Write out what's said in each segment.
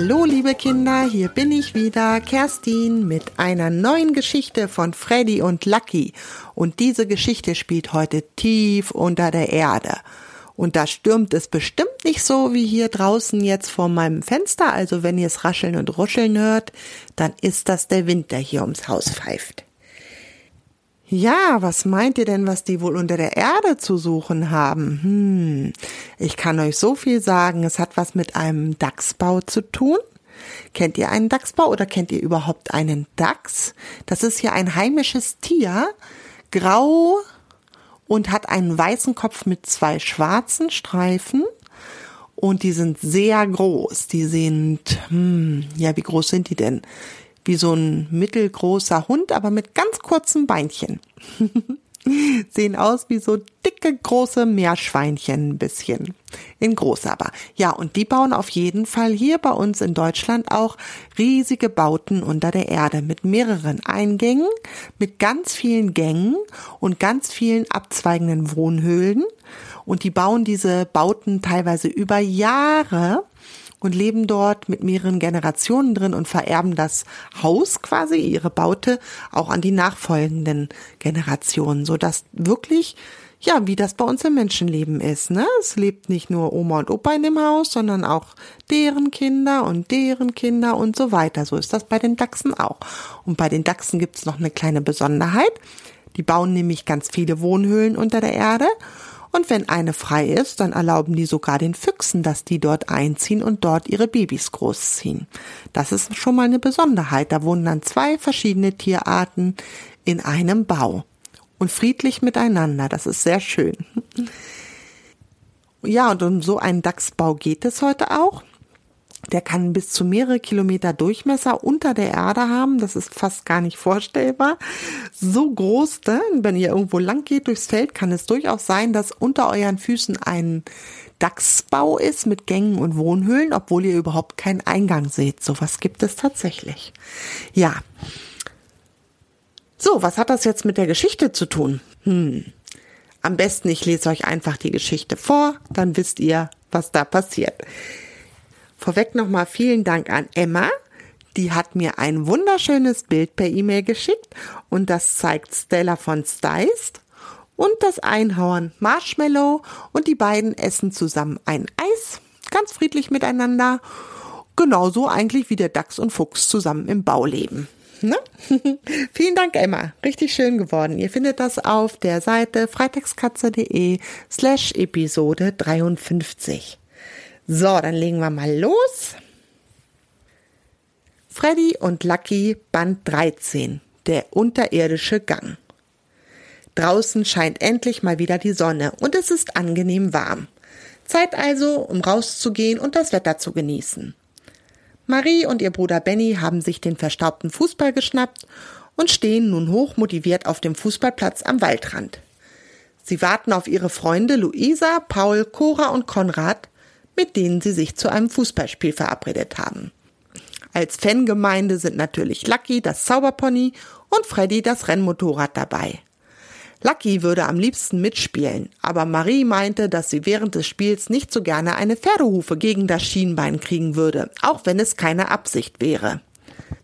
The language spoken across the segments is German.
Hallo liebe Kinder, hier bin ich wieder, Kerstin, mit einer neuen Geschichte von Freddy und Lucky. Und diese Geschichte spielt heute tief unter der Erde. Und da stürmt es bestimmt nicht so wie hier draußen jetzt vor meinem Fenster. Also wenn ihr es rascheln und ruscheln hört, dann ist das der Wind, der hier ums Haus pfeift. Ja, was meint ihr denn, was die wohl unter der Erde zu suchen haben? Hm, ich kann euch so viel sagen, es hat was mit einem Dachsbau zu tun. Kennt ihr einen Dachsbau oder kennt ihr überhaupt einen Dachs? Das ist ja ein heimisches Tier, grau und hat einen weißen Kopf mit zwei schwarzen Streifen. Und die sind sehr groß. Die sind, hm, ja, wie groß sind die denn? Wie so ein mittelgroßer Hund, aber mit ganz kurzen Beinchen. Sehen aus wie so dicke, große Meerschweinchen ein bisschen. In groß aber. Ja, und die bauen auf jeden Fall hier bei uns in Deutschland auch riesige Bauten unter der Erde mit mehreren Eingängen, mit ganz vielen Gängen und ganz vielen abzweigenden Wohnhöhlen. Und die bauen diese Bauten teilweise über Jahre und leben dort mit mehreren Generationen drin und vererben das Haus quasi, ihre Baute, auch an die nachfolgenden Generationen, so dass wirklich ja, wie das bei uns im Menschenleben ist, ne? Es lebt nicht nur Oma und Opa in dem Haus, sondern auch deren Kinder und deren Kinder und so weiter. So ist das bei den Dachsen auch. Und bei den Dachsen gibt's noch eine kleine Besonderheit. Die bauen nämlich ganz viele Wohnhöhlen unter der Erde und wenn eine frei ist, dann erlauben die sogar den Füchsen, dass die dort einziehen und dort ihre Babys großziehen. Das ist schon mal eine Besonderheit. Da wohnen dann zwei verschiedene Tierarten in einem Bau und friedlich miteinander. Das ist sehr schön. Ja, und um so einen Dachsbau geht es heute auch. Der kann bis zu mehrere Kilometer Durchmesser unter der Erde haben. Das ist fast gar nicht vorstellbar. So groß, ne? wenn ihr irgendwo lang geht durchs Feld, kann es durchaus sein, dass unter euren Füßen ein Dachsbau ist mit Gängen und Wohnhöhlen, obwohl ihr überhaupt keinen Eingang seht. Sowas gibt es tatsächlich. Ja. So, was hat das jetzt mit der Geschichte zu tun? Hm. Am besten, ich lese euch einfach die Geschichte vor, dann wisst ihr, was da passiert. Vorweg nochmal vielen Dank an Emma. Die hat mir ein wunderschönes Bild per E-Mail geschickt und das zeigt Stella von Steist und das Einhorn Marshmallow und die beiden essen zusammen ein Eis, ganz friedlich miteinander. Genauso eigentlich wie der Dachs und Fuchs zusammen im Bau leben. Ne? Vielen Dank, Emma. Richtig schön geworden. Ihr findet das auf der Seite freitagskatze.de slash Episode 53. So, dann legen wir mal los. Freddy und Lucky Band 13. Der unterirdische Gang. Draußen scheint endlich mal wieder die Sonne und es ist angenehm warm. Zeit also, um rauszugehen und das Wetter zu genießen. Marie und ihr Bruder Benny haben sich den verstaubten Fußball geschnappt und stehen nun hochmotiviert auf dem Fußballplatz am Waldrand. Sie warten auf ihre Freunde Luisa, Paul, Cora und Konrad, mit denen sie sich zu einem Fußballspiel verabredet haben. Als Fangemeinde sind natürlich Lucky, das Zauberpony, und Freddy, das Rennmotorrad dabei. Lucky würde am liebsten mitspielen, aber Marie meinte, dass sie während des Spiels nicht so gerne eine Pferdehufe gegen das Schienbein kriegen würde, auch wenn es keine Absicht wäre.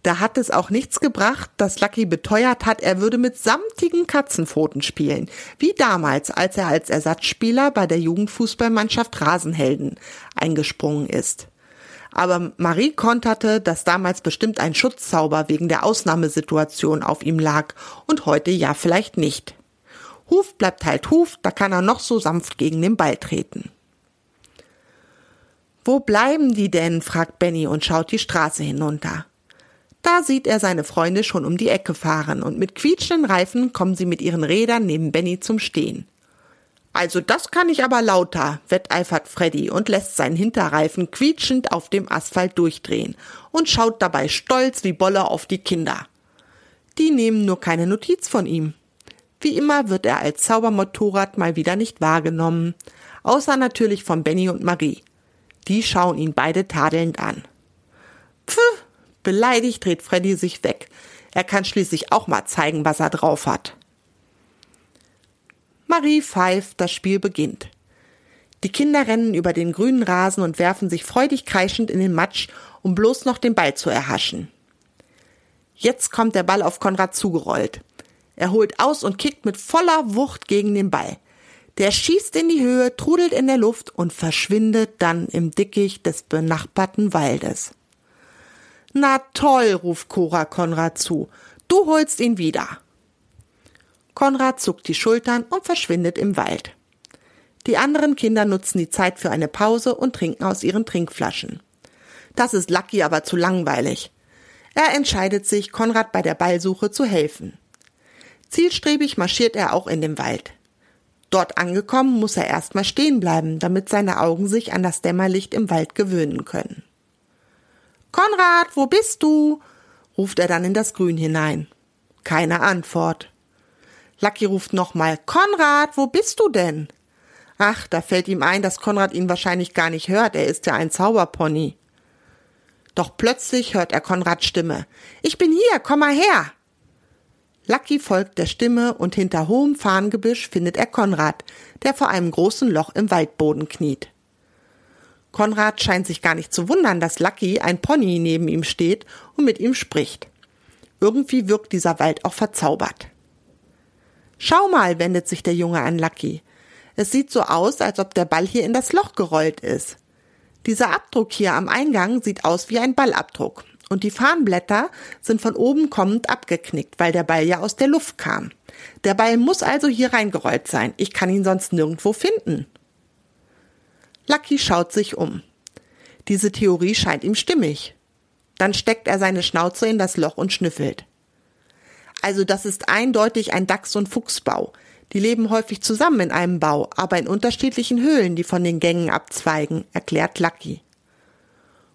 Da hat es auch nichts gebracht, dass Lucky beteuert hat, er würde mit samtigen Katzenpfoten spielen, wie damals, als er als Ersatzspieler bei der Jugendfußballmannschaft Rasenhelden eingesprungen ist. Aber Marie konterte, dass damals bestimmt ein Schutzzauber wegen der Ausnahmesituation auf ihm lag und heute ja vielleicht nicht. Huf bleibt halt Huf, da kann er noch so sanft gegen den Ball treten. Wo bleiben die denn? fragt Benny und schaut die Straße hinunter. Da sieht er seine Freunde schon um die Ecke fahren und mit quietschenden Reifen kommen sie mit ihren Rädern neben Benny zum Stehen. Also das kann ich aber lauter, wetteifert Freddy und lässt seinen Hinterreifen quietschend auf dem Asphalt durchdrehen und schaut dabei stolz wie Bolle auf die Kinder. Die nehmen nur keine Notiz von ihm. Wie immer wird er als Zaubermotorrad mal wieder nicht wahrgenommen, außer natürlich von Benny und Marie. Die schauen ihn beide tadelnd an. Pfff, Beleidigt dreht Freddy sich weg. Er kann schließlich auch mal zeigen, was er drauf hat. Marie pfeift, das Spiel beginnt. Die Kinder rennen über den grünen Rasen und werfen sich freudig kreischend in den Matsch um bloß noch den Ball zu erhaschen. Jetzt kommt der Ball auf Konrad zugerollt. Er holt aus und kickt mit voller Wucht gegen den Ball. Der schießt in die Höhe, trudelt in der Luft und verschwindet dann im Dickicht des benachbarten Waldes. Na toll, ruft Cora Konrad zu. Du holst ihn wieder. Konrad zuckt die Schultern und verschwindet im Wald. Die anderen Kinder nutzen die Zeit für eine Pause und trinken aus ihren Trinkflaschen. Das ist Lucky aber zu langweilig. Er entscheidet sich, Konrad bei der Ballsuche zu helfen. Zielstrebig marschiert er auch in den Wald. Dort angekommen muss er erstmal stehen bleiben, damit seine Augen sich an das Dämmerlicht im Wald gewöhnen können. Konrad, wo bist du? ruft er dann in das Grün hinein. Keine Antwort. Lucky ruft nochmal, Konrad, wo bist du denn? Ach, da fällt ihm ein, dass Konrad ihn wahrscheinlich gar nicht hört, er ist ja ein Zauberpony. Doch plötzlich hört er Konrads Stimme. Ich bin hier, komm mal her. Lucky folgt der Stimme und hinter hohem Farngebüsch findet er Konrad, der vor einem großen Loch im Waldboden kniet. Konrad scheint sich gar nicht zu wundern, dass Lucky, ein Pony, neben ihm steht und mit ihm spricht. Irgendwie wirkt dieser Wald auch verzaubert. Schau mal, wendet sich der Junge an Lucky. Es sieht so aus, als ob der Ball hier in das Loch gerollt ist. Dieser Abdruck hier am Eingang sieht aus wie ein Ballabdruck und die Farnblätter sind von oben kommend abgeknickt, weil der Ball ja aus der Luft kam. Der Ball muss also hier reingerollt sein. Ich kann ihn sonst nirgendwo finden. Lucky schaut sich um. Diese Theorie scheint ihm stimmig. Dann steckt er seine Schnauze in das Loch und schnüffelt. Also das ist eindeutig ein Dachs- und Fuchsbau. Die leben häufig zusammen in einem Bau, aber in unterschiedlichen Höhlen, die von den Gängen abzweigen, erklärt Lucky.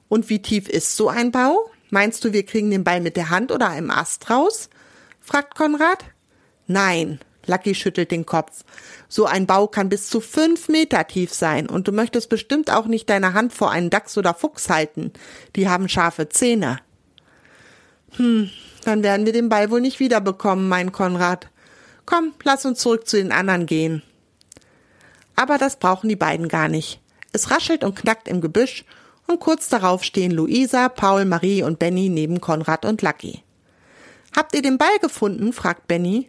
Und wie tief ist so ein Bau? Meinst du, wir kriegen den Ball mit der Hand oder einem Ast raus? fragt Konrad. Nein, Lucky schüttelt den Kopf. So ein Bau kann bis zu fünf Meter tief sein und du möchtest bestimmt auch nicht deine Hand vor einen Dachs oder Fuchs halten. Die haben scharfe Zähne. Hm, dann werden wir den Ball wohl nicht wiederbekommen, mein Konrad. Komm, lass uns zurück zu den anderen gehen. Aber das brauchen die beiden gar nicht. Es raschelt und knackt im Gebüsch und kurz darauf stehen Luisa, Paul, Marie und Benny neben Konrad und Lucky. Habt ihr den Ball gefunden? fragt Benny.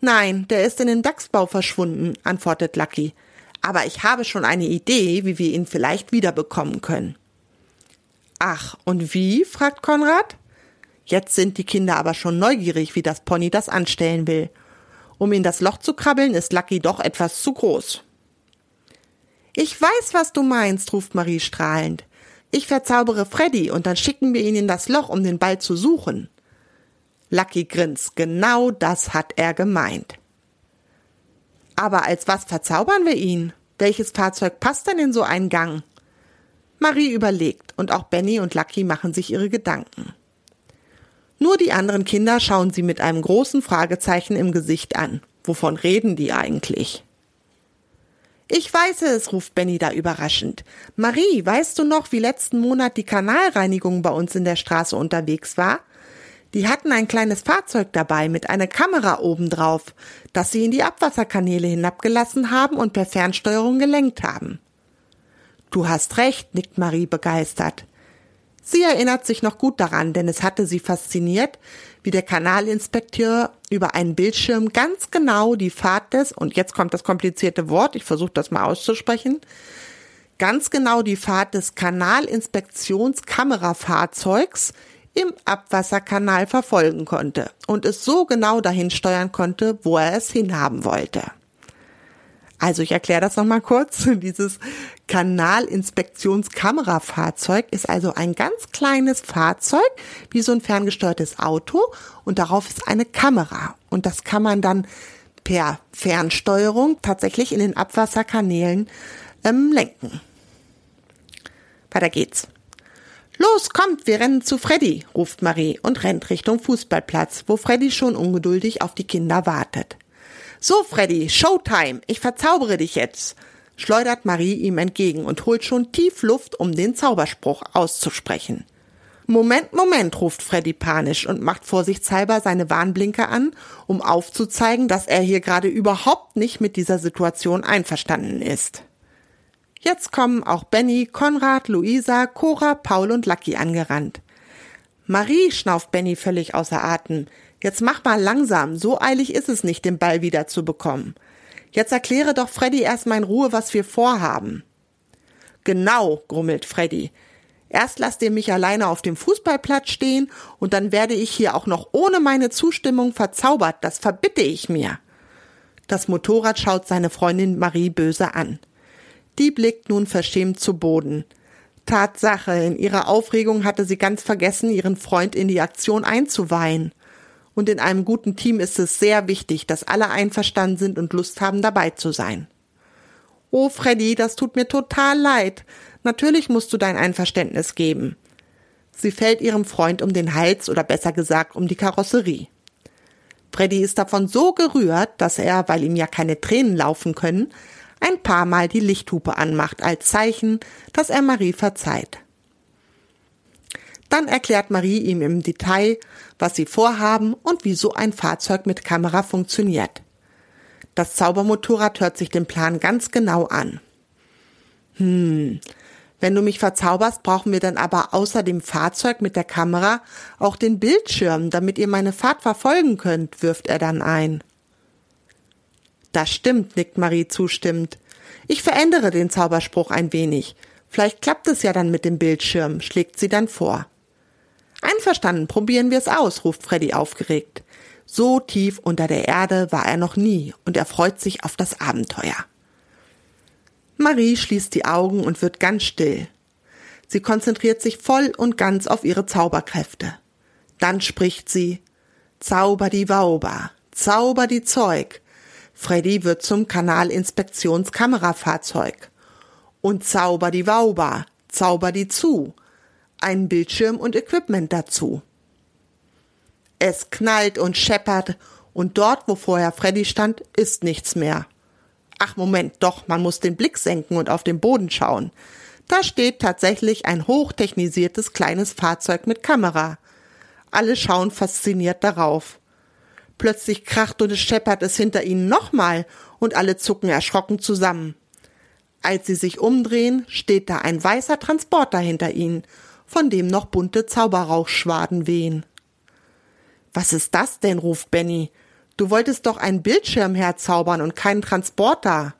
Nein, der ist in den Dachsbau verschwunden, antwortet Lucky. Aber ich habe schon eine Idee, wie wir ihn vielleicht wiederbekommen können. Ach, und wie? fragt Konrad. Jetzt sind die Kinder aber schon neugierig, wie das Pony das anstellen will. Um in das Loch zu krabbeln, ist Lucky doch etwas zu groß. Ich weiß, was du meinst, ruft Marie strahlend. Ich verzaubere Freddy und dann schicken wir ihn in das Loch, um den Ball zu suchen. Lucky grinst. Genau das hat er gemeint. Aber als was verzaubern wir ihn? Welches Fahrzeug passt denn in so einen Gang? Marie überlegt und auch Benny und Lucky machen sich ihre Gedanken. Nur die anderen Kinder schauen sie mit einem großen Fragezeichen im Gesicht an. Wovon reden die eigentlich? Ich weiß es, ruft Benny da überraschend. Marie, weißt du noch, wie letzten Monat die Kanalreinigung bei uns in der Straße unterwegs war? Die hatten ein kleines Fahrzeug dabei mit einer Kamera obendrauf, das sie in die Abwasserkanäle hinabgelassen haben und per Fernsteuerung gelenkt haben. Du hast recht, nickt Marie begeistert. Sie erinnert sich noch gut daran, denn es hatte sie fasziniert, wie der Kanalinspekteur über einen Bildschirm ganz genau die Fahrt des, und jetzt kommt das komplizierte Wort, ich versuche das mal auszusprechen, ganz genau die Fahrt des Kanalinspektionskamerafahrzeugs im Abwasserkanal verfolgen konnte und es so genau dahin steuern konnte, wo er es hinhaben wollte. Also ich erkläre das nochmal kurz. Dieses Kanalinspektionkamerafahrzeug ist also ein ganz kleines Fahrzeug, wie so ein ferngesteuertes Auto und darauf ist eine Kamera und das kann man dann per Fernsteuerung tatsächlich in den Abwasserkanälen ähm, lenken. Weiter geht's. Los, kommt, wir rennen zu Freddy, ruft Marie und rennt Richtung Fußballplatz, wo Freddy schon ungeduldig auf die Kinder wartet. So, Freddy, Showtime, ich verzaubere dich jetzt, schleudert Marie ihm entgegen und holt schon tief Luft, um den Zauberspruch auszusprechen. Moment, Moment, ruft Freddy panisch und macht vorsichtshalber seine Warnblinker an, um aufzuzeigen, dass er hier gerade überhaupt nicht mit dieser Situation einverstanden ist. Jetzt kommen auch Benny, Konrad, Luisa, Cora, Paul und Lucky angerannt. Marie, schnauft Benny völlig außer Atem. Jetzt mach mal langsam, so eilig ist es nicht, den Ball wieder zu bekommen. Jetzt erkläre doch Freddy erstmal in Ruhe, was wir vorhaben. Genau, grummelt Freddy. Erst lasst ihr mich alleine auf dem Fußballplatz stehen und dann werde ich hier auch noch ohne meine Zustimmung verzaubert. Das verbitte ich mir. Das Motorrad schaut seine Freundin Marie böse an. Die blickt nun verschämt zu Boden. Tatsache, in ihrer Aufregung hatte sie ganz vergessen, ihren Freund in die Aktion einzuweihen. Und in einem guten Team ist es sehr wichtig, dass alle einverstanden sind und Lust haben, dabei zu sein. Oh, Freddy, das tut mir total leid. Natürlich musst du dein Einverständnis geben. Sie fällt ihrem Freund um den Hals oder besser gesagt um die Karosserie. Freddy ist davon so gerührt, dass er, weil ihm ja keine Tränen laufen können, ein paar Mal die Lichthupe anmacht als Zeichen, dass er Marie verzeiht. Dann erklärt Marie ihm im Detail, was sie vorhaben und wie so ein Fahrzeug mit Kamera funktioniert. Das Zaubermotorrad hört sich den Plan ganz genau an. Hm, wenn du mich verzauberst, brauchen wir dann aber außer dem Fahrzeug mit der Kamera auch den Bildschirm, damit ihr meine Fahrt verfolgen könnt, wirft er dann ein. Das stimmt, nickt Marie zustimmend. Ich verändere den Zauberspruch ein wenig. Vielleicht klappt es ja dann mit dem Bildschirm, schlägt sie dann vor. Einverstanden, probieren wir es aus, ruft Freddy aufgeregt. So tief unter der Erde war er noch nie und er freut sich auf das Abenteuer. Marie schließt die Augen und wird ganz still. Sie konzentriert sich voll und ganz auf ihre Zauberkräfte. Dann spricht sie Zauber die Wauber, Zauber die Zeug. Freddy wird zum Kanalinspektionskamerafahrzeug. Und Zauber die Wauber, Zauber die zu. Ein Bildschirm und Equipment dazu. Es knallt und scheppert und dort, wo vorher Freddy stand, ist nichts mehr. Ach Moment, doch, man muss den Blick senken und auf den Boden schauen. Da steht tatsächlich ein hochtechnisiertes kleines Fahrzeug mit Kamera. Alle schauen fasziniert darauf. Plötzlich kracht und es scheppert es hinter ihnen nochmal und alle zucken erschrocken zusammen. Als sie sich umdrehen, steht da ein weißer Transporter hinter ihnen, von dem noch bunte Zauberrauchschwaden wehen. Was ist das denn? ruft Benny. Du wolltest doch einen Bildschirm herzaubern und keinen Transporter.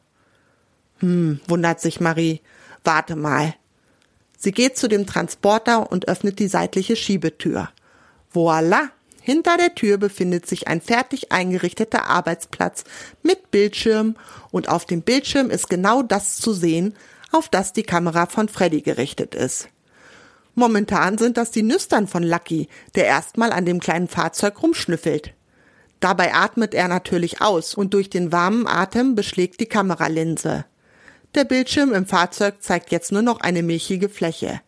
Hm, wundert sich Marie. Warte mal. Sie geht zu dem Transporter und öffnet die seitliche Schiebetür. Voila! Hinter der Tür befindet sich ein fertig eingerichteter Arbeitsplatz mit Bildschirm und auf dem Bildschirm ist genau das zu sehen, auf das die Kamera von Freddy gerichtet ist. Momentan sind das die Nüstern von Lucky, der erstmal an dem kleinen Fahrzeug rumschnüffelt. Dabei atmet er natürlich aus und durch den warmen Atem beschlägt die Kameralinse. Der Bildschirm im Fahrzeug zeigt jetzt nur noch eine milchige Fläche.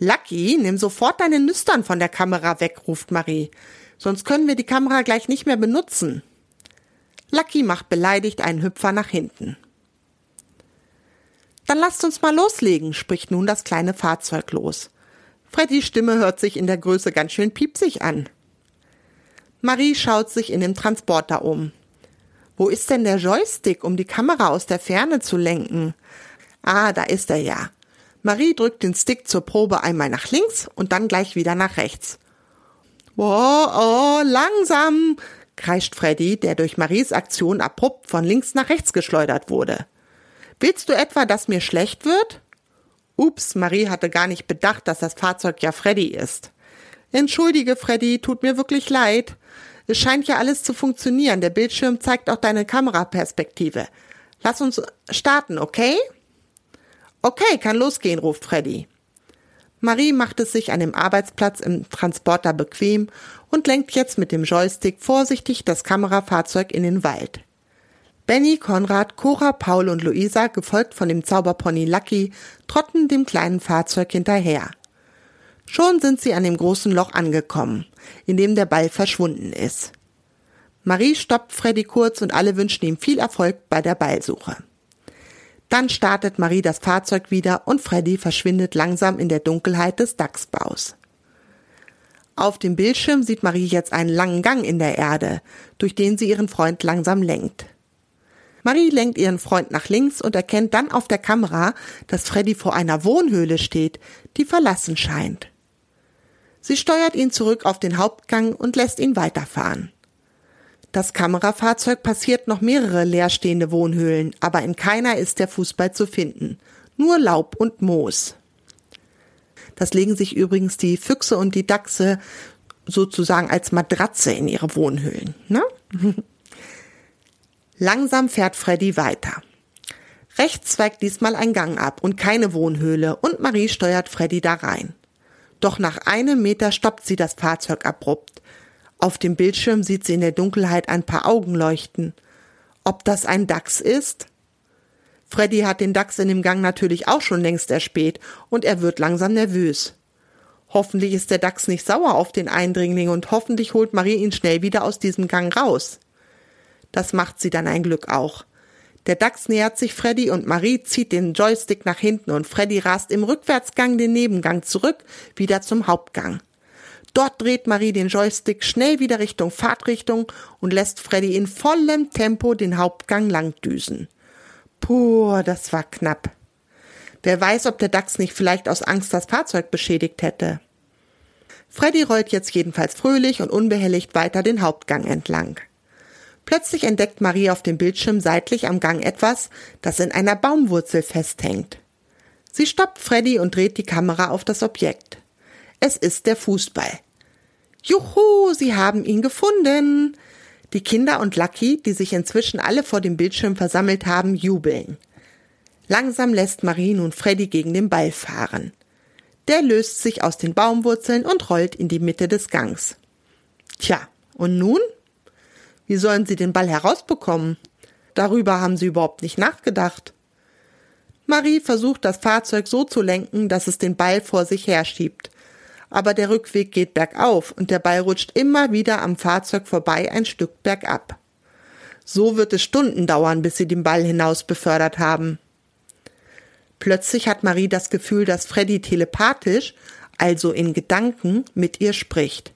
Lucky, nimm sofort deine Nüstern von der Kamera weg, ruft Marie. Sonst können wir die Kamera gleich nicht mehr benutzen. Lucky macht beleidigt einen Hüpfer nach hinten. Dann lasst uns mal loslegen, spricht nun das kleine Fahrzeug los. Freddys Stimme hört sich in der Größe ganz schön piepsig an. Marie schaut sich in dem Transporter um. Wo ist denn der Joystick, um die Kamera aus der Ferne zu lenken? Ah, da ist er ja. Marie drückt den Stick zur Probe einmal nach links und dann gleich wieder nach rechts. Oh, oh, langsam, kreischt Freddy, der durch Maries Aktion abrupt von links nach rechts geschleudert wurde. Willst du etwa, dass mir schlecht wird? Ups, Marie hatte gar nicht bedacht, dass das Fahrzeug ja Freddy ist. Entschuldige, Freddy, tut mir wirklich leid. Es scheint ja alles zu funktionieren. Der Bildschirm zeigt auch deine Kameraperspektive. Lass uns starten, okay? Okay, kann losgehen, ruft Freddy. Marie macht es sich an dem Arbeitsplatz im Transporter bequem und lenkt jetzt mit dem Joystick vorsichtig das Kamerafahrzeug in den Wald. Benny, Konrad, Cora, Paul und Luisa, gefolgt von dem Zauberpony Lucky, trotten dem kleinen Fahrzeug hinterher. Schon sind sie an dem großen Loch angekommen, in dem der Ball verschwunden ist. Marie stoppt Freddy kurz und alle wünschen ihm viel Erfolg bei der Ballsuche. Dann startet Marie das Fahrzeug wieder und Freddy verschwindet langsam in der Dunkelheit des Dachsbaus. Auf dem Bildschirm sieht Marie jetzt einen langen Gang in der Erde, durch den sie ihren Freund langsam lenkt. Marie lenkt ihren Freund nach links und erkennt dann auf der Kamera, dass Freddy vor einer Wohnhöhle steht, die verlassen scheint. Sie steuert ihn zurück auf den Hauptgang und lässt ihn weiterfahren. Das Kamerafahrzeug passiert noch mehrere leerstehende Wohnhöhlen, aber in keiner ist der Fußball zu finden. Nur Laub und Moos. Das legen sich übrigens die Füchse und die Dachse sozusagen als Matratze in ihre Wohnhöhlen. Ne? Langsam fährt Freddy weiter. Rechts zweigt diesmal ein Gang ab und keine Wohnhöhle und Marie steuert Freddy da rein. Doch nach einem Meter stoppt sie das Fahrzeug abrupt. Auf dem Bildschirm sieht sie in der Dunkelheit ein paar Augen leuchten. Ob das ein Dachs ist? Freddy hat den Dachs in dem Gang natürlich auch schon längst erspäht und er wird langsam nervös. Hoffentlich ist der Dachs nicht sauer auf den Eindringling und hoffentlich holt Marie ihn schnell wieder aus diesem Gang raus. Das macht sie dann ein Glück auch. Der Dachs nähert sich Freddy und Marie zieht den Joystick nach hinten und Freddy rast im Rückwärtsgang den Nebengang zurück, wieder zum Hauptgang. Dort dreht Marie den Joystick schnell wieder Richtung Fahrtrichtung und lässt Freddy in vollem Tempo den Hauptgang langdüsen. Puh, das war knapp. Wer weiß, ob der Dachs nicht vielleicht aus Angst das Fahrzeug beschädigt hätte. Freddy rollt jetzt jedenfalls fröhlich und unbehelligt weiter den Hauptgang entlang. Plötzlich entdeckt Marie auf dem Bildschirm seitlich am Gang etwas, das in einer Baumwurzel festhängt. Sie stoppt Freddy und dreht die Kamera auf das Objekt. Es ist der Fußball. Juhu, sie haben ihn gefunden. Die Kinder und Lucky, die sich inzwischen alle vor dem Bildschirm versammelt haben, jubeln. Langsam lässt Marie nun Freddy gegen den Ball fahren. Der löst sich aus den Baumwurzeln und rollt in die Mitte des Gangs. Tja, und nun? Wie sollen sie den Ball herausbekommen? Darüber haben sie überhaupt nicht nachgedacht. Marie versucht das Fahrzeug so zu lenken, dass es den Ball vor sich herschiebt. Aber der Rückweg geht bergauf und der Ball rutscht immer wieder am Fahrzeug vorbei ein Stück bergab. So wird es Stunden dauern, bis sie den Ball hinaus befördert haben. Plötzlich hat Marie das Gefühl, dass Freddy telepathisch, also in Gedanken, mit ihr spricht.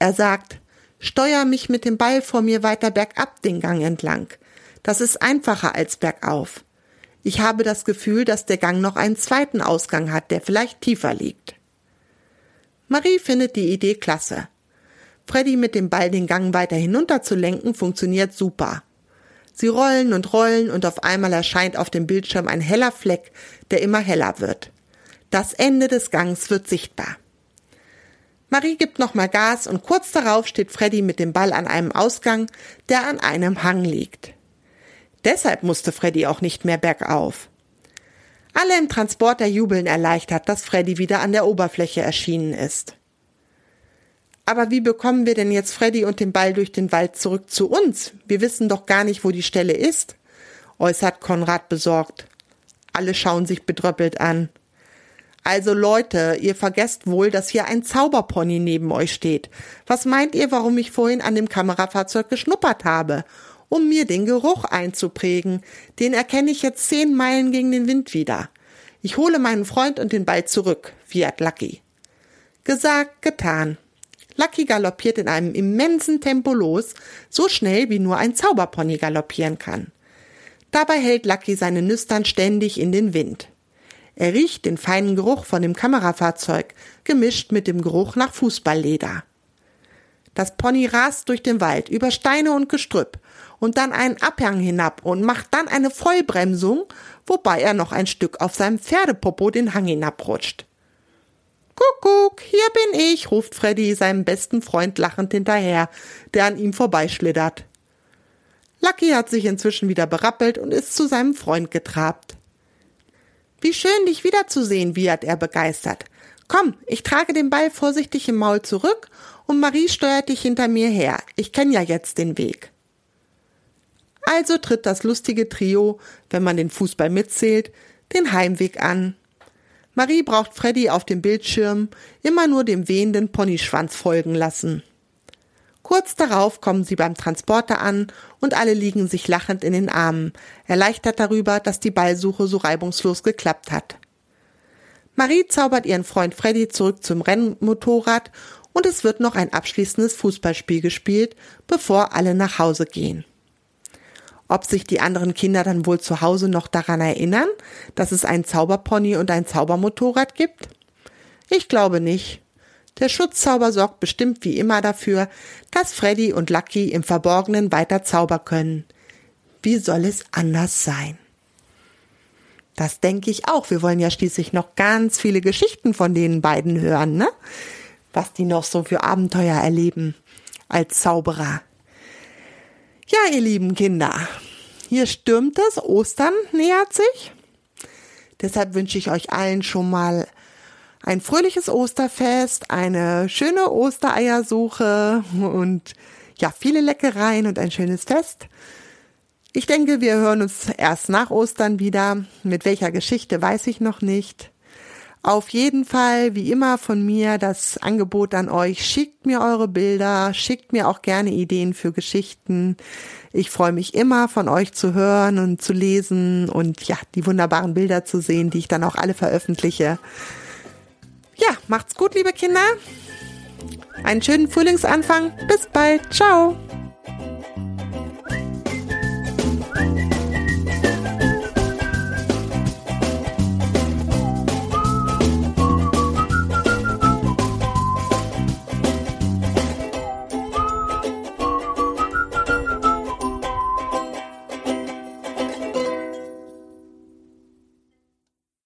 Er sagt, steuer mich mit dem Ball vor mir weiter bergab den Gang entlang. Das ist einfacher als bergauf. Ich habe das Gefühl, dass der Gang noch einen zweiten Ausgang hat, der vielleicht tiefer liegt. Marie findet die Idee klasse. Freddy mit dem Ball den Gang weiter hinunter zu lenken funktioniert super. Sie rollen und rollen und auf einmal erscheint auf dem Bildschirm ein heller Fleck, der immer heller wird. Das Ende des Gangs wird sichtbar. Marie gibt nochmal Gas und kurz darauf steht Freddy mit dem Ball an einem Ausgang, der an einem Hang liegt. Deshalb musste Freddy auch nicht mehr bergauf. Alle im Transporter jubeln erleichtert, dass Freddy wieder an der Oberfläche erschienen ist. Aber wie bekommen wir denn jetzt Freddy und den Ball durch den Wald zurück zu uns? Wir wissen doch gar nicht, wo die Stelle ist, äußert Konrad besorgt. Alle schauen sich bedröppelt an. Also Leute, ihr vergesst wohl, dass hier ein Zauberpony neben euch steht. Was meint ihr, warum ich vorhin an dem Kamerafahrzeug geschnuppert habe? Um mir den Geruch einzuprägen. Den erkenne ich jetzt zehn Meilen gegen den Wind wieder. Ich hole meinen Freund und den Ball zurück, fiat Lucky. Gesagt, getan. Lucky galoppiert in einem immensen Tempo los, so schnell wie nur ein Zauberpony galoppieren kann. Dabei hält Lucky seine Nüstern ständig in den Wind. Er riecht den feinen Geruch von dem Kamerafahrzeug, gemischt mit dem Geruch nach Fußballleder. Das Pony rast durch den Wald, über Steine und Gestrüpp und dann einen Abhang hinab und macht dann eine Vollbremsung, wobei er noch ein Stück auf seinem Pferdepopo den Hang hinabrutscht. Kuckuck, hier bin ich, ruft Freddy seinem besten Freund lachend hinterher, der an ihm vorbeischlittert. Lucky hat sich inzwischen wieder berappelt und ist zu seinem Freund getrabt. Wie schön, dich wiederzusehen, wiehert er begeistert. Komm, ich trage den Ball vorsichtig im Maul zurück und Marie steuert dich hinter mir her. Ich kenne ja jetzt den Weg. Also tritt das lustige Trio, wenn man den Fußball mitzählt, den Heimweg an. Marie braucht Freddy auf dem Bildschirm immer nur dem wehenden Ponyschwanz folgen lassen. Kurz darauf kommen sie beim Transporter an und alle liegen sich lachend in den Armen, erleichtert darüber, dass die Ballsuche so reibungslos geklappt hat. Marie zaubert ihren Freund Freddy zurück zum Rennmotorrad und es wird noch ein abschließendes Fußballspiel gespielt, bevor alle nach Hause gehen. Ob sich die anderen Kinder dann wohl zu Hause noch daran erinnern, dass es ein Zauberpony und ein Zaubermotorrad gibt? Ich glaube nicht. Der Schutzzauber sorgt bestimmt wie immer dafür, dass Freddy und Lucky im Verborgenen weiter zaubern können. Wie soll es anders sein? Das denke ich auch. Wir wollen ja schließlich noch ganz viele Geschichten von den beiden hören, ne? Was die noch so für Abenteuer erleben als Zauberer. Ja, ihr lieben Kinder, hier stürmt es, Ostern nähert sich. Deshalb wünsche ich euch allen schon mal ein fröhliches Osterfest, eine schöne Ostereiersuche und ja, viele Leckereien und ein schönes Fest. Ich denke, wir hören uns erst nach Ostern wieder. Mit welcher Geschichte weiß ich noch nicht. Auf jeden Fall, wie immer von mir, das Angebot an euch. Schickt mir eure Bilder, schickt mir auch gerne Ideen für Geschichten. Ich freue mich immer, von euch zu hören und zu lesen und ja, die wunderbaren Bilder zu sehen, die ich dann auch alle veröffentliche. Ja, macht's gut, liebe Kinder. Einen schönen Frühlingsanfang. Bis bald. Ciao.